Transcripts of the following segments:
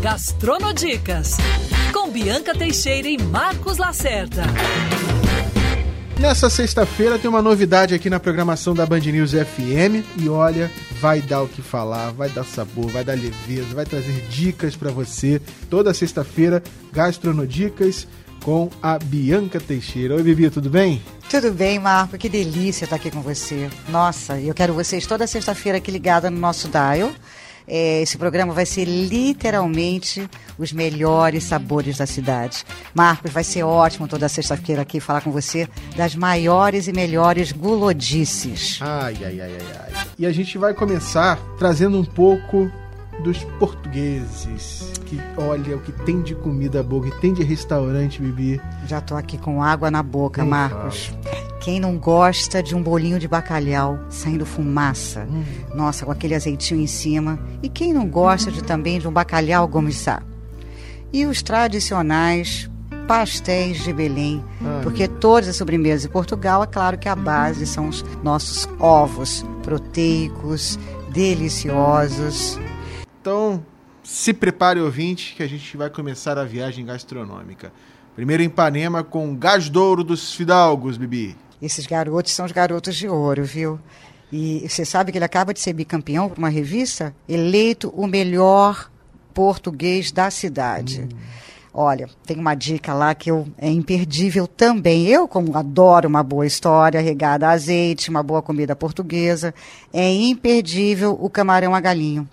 Gastronodicas, com Bianca Teixeira e Marcos Lacerda. Nessa sexta-feira tem uma novidade aqui na programação da Band News FM e olha, vai dar o que falar, vai dar sabor, vai dar leveza, vai trazer dicas para você. Toda sexta-feira, Gastronodicas com a Bianca Teixeira. Oi, Bibi, tudo bem? Tudo bem, Marco? Que delícia estar aqui com você. Nossa, eu quero vocês toda sexta-feira aqui ligada no nosso dial. É, esse programa vai ser literalmente os melhores sabores da cidade. Marcos, vai ser ótimo toda sexta-feira aqui falar com você das maiores e melhores gulodices. Ai, ai, ai, ai, ai. E a gente vai começar trazendo um pouco dos portugueses. Que olha o que tem de comida boa, o que tem de restaurante, Bibi. Já tô aqui com água na boca, Marcos. Fala. Quem não gosta de um bolinho de bacalhau saindo fumaça? Hum. Nossa, com aquele azeitinho em cima. E quem não gosta de, também de um bacalhau gomissá? E os tradicionais pastéis de Belém, Ai, porque todas as sobremesas de Portugal, é claro que a base são os nossos ovos proteicos, deliciosos. Então, se prepare, ouvinte, que a gente vai começar a viagem gastronômica. Primeiro em Ipanema com Gás Douro dos Fidalgos, Bibi. Esses garotos são os garotos de ouro, viu? E você sabe que ele acaba de ser bicampeão por uma revista, eleito o melhor português da cidade. Hum. Olha, tem uma dica lá que eu, é imperdível também. Eu, como adoro uma boa história, regada a azeite, uma boa comida portuguesa, é imperdível o camarão a galinho.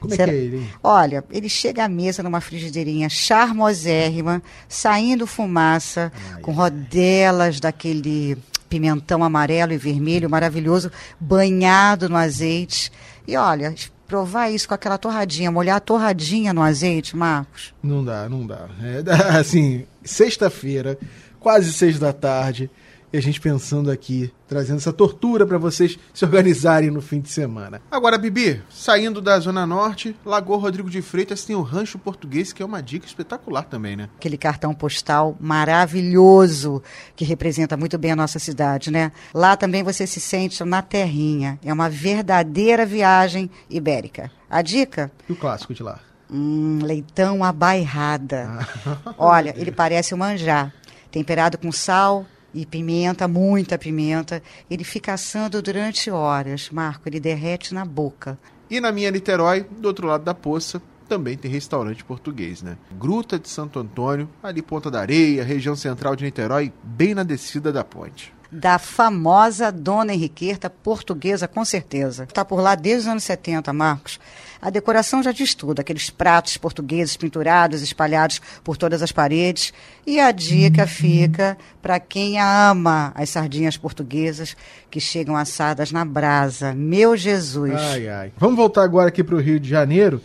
Como Será? é que é ele? Olha, ele chega à mesa numa frigideirinha charmosérrima, saindo fumaça, ai, com rodelas daquele pimentão amarelo e vermelho maravilhoso, banhado no azeite. E olha, provar isso com aquela torradinha, molhar a torradinha no azeite, Marcos? Não dá, não dá. É, assim, sexta-feira, quase seis da tarde, e a gente pensando aqui, trazendo essa tortura para vocês se organizarem no fim de semana. Agora, Bibi, saindo da Zona Norte, Lagoa Rodrigo de Freitas tem o Rancho Português, que é uma dica espetacular também, né? Aquele cartão postal maravilhoso que representa muito bem a nossa cidade, né? Lá também você se sente na terrinha. É uma verdadeira viagem ibérica. A dica? E o clássico de lá? Hum, leitão à bairrada. Ah. Olha, ele parece um manjar. Temperado com sal, e pimenta, muita pimenta. Ele fica assando durante horas. Marco, ele derrete na boca. E na minha Niterói, do outro lado da poça, também tem restaurante português, né? Gruta de Santo Antônio, ali Ponta da Areia, região central de Niterói, bem na descida da ponte da famosa Dona Henriqueta portuguesa, com certeza. Está por lá desde os anos 70, Marcos. A decoração já diz tudo, aqueles pratos portugueses pinturados, espalhados por todas as paredes. E a dica uhum. fica para quem ama as sardinhas portuguesas que chegam assadas na brasa. Meu Jesus! Ai, ai. Vamos voltar agora aqui para o Rio de Janeiro.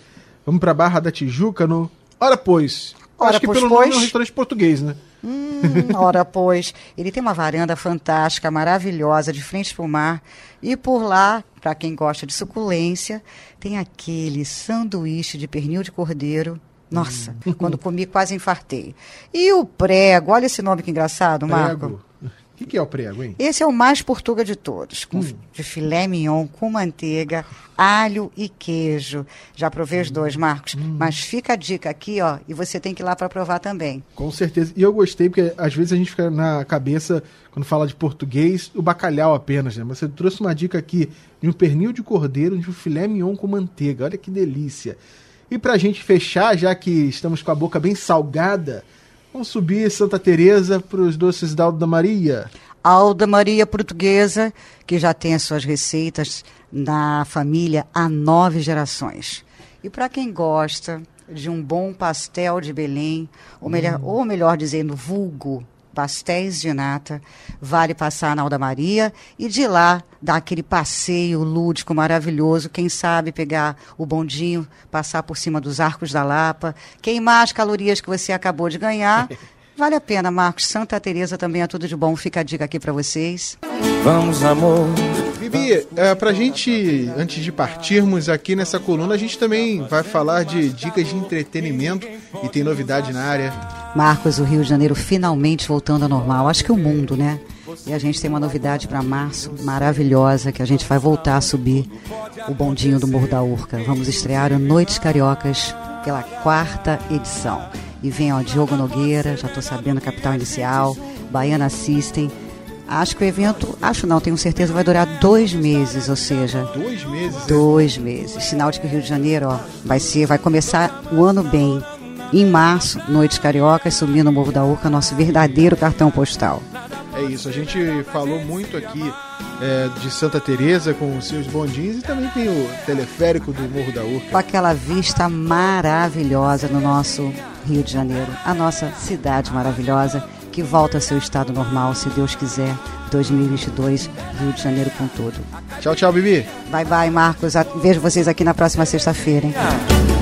Vamos para Barra da Tijuca no... Ora, pois. Ora, Acho que pois, pelo pois. nome é um restaurante português, né? Hum, ora, pois, ele tem uma varanda fantástica, maravilhosa, de frente para o mar. E por lá, para quem gosta de suculência, tem aquele sanduíche de pernil de cordeiro. Nossa, hum. quando comi quase infartei. E o prego, olha esse nome que engraçado, Marco. Prego que, que é o prego, hein? Esse é o mais portuga de todos, com, hum. de filé mignon com manteiga, alho e queijo. Já provei os dois, Marcos, hum. mas fica a dica aqui, ó, e você tem que ir lá para provar também. Com certeza. E eu gostei porque às vezes a gente fica na cabeça quando fala de português, o bacalhau apenas, né? Mas você trouxe uma dica aqui de um pernil de cordeiro, de um filé mignon com manteiga. Olha que delícia. E para a gente fechar, já que estamos com a boca bem salgada, Vamos subir Santa Teresa para os doces da Alda Maria. Alda Maria Portuguesa, que já tem as suas receitas na família há nove gerações. E para quem gosta de um bom pastel de Belém, ou melhor, hum. ou melhor dizendo, vulgo, pastéis de nata, vale passar na Alda Maria e de lá dar aquele passeio lúdico maravilhoso, quem sabe pegar o bondinho, passar por cima dos arcos da Lapa, queimar as calorias que você acabou de ganhar. Vale a pena, Marcos. Santa Teresa também é tudo de bom. Fica a dica aqui para vocês. Vamos, amor. Bibi, é, pra gente, antes de partirmos aqui nessa coluna, a gente também vai falar de dicas de entretenimento e tem novidade na área. Marcos, o Rio de Janeiro finalmente voltando ao normal. Acho que o mundo, né? E a gente tem uma novidade para março maravilhosa que a gente vai voltar a subir o bondinho do Morro da Urca. Vamos estrear o Noites Cariocas pela quarta edição. E vem, ó, Diogo Nogueira, já estou sabendo, Capital Inicial, Baiana System. Acho que o evento, acho não, tenho certeza, vai durar dois meses, ou seja. Dois meses? Dois é? meses. Sinal de que o Rio de Janeiro, ó, vai ser, vai começar o ano bem. Em março, Noites Cariocas, subindo o Morro da Urca, nosso verdadeiro cartão postal. É isso, a gente falou muito aqui é, de Santa Teresa com os seus bondins e também tem o teleférico do Morro da Urca. Com aquela vista maravilhosa no nosso Rio de Janeiro, a nossa cidade maravilhosa que volta ao seu estado normal, se Deus quiser. 2022, Rio de Janeiro com tudo. Tchau, tchau, Bibi. Bye, bye, Marcos. Vejo vocês aqui na próxima sexta-feira, hein? Areia,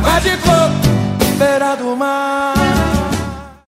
água de coco, beira do mar.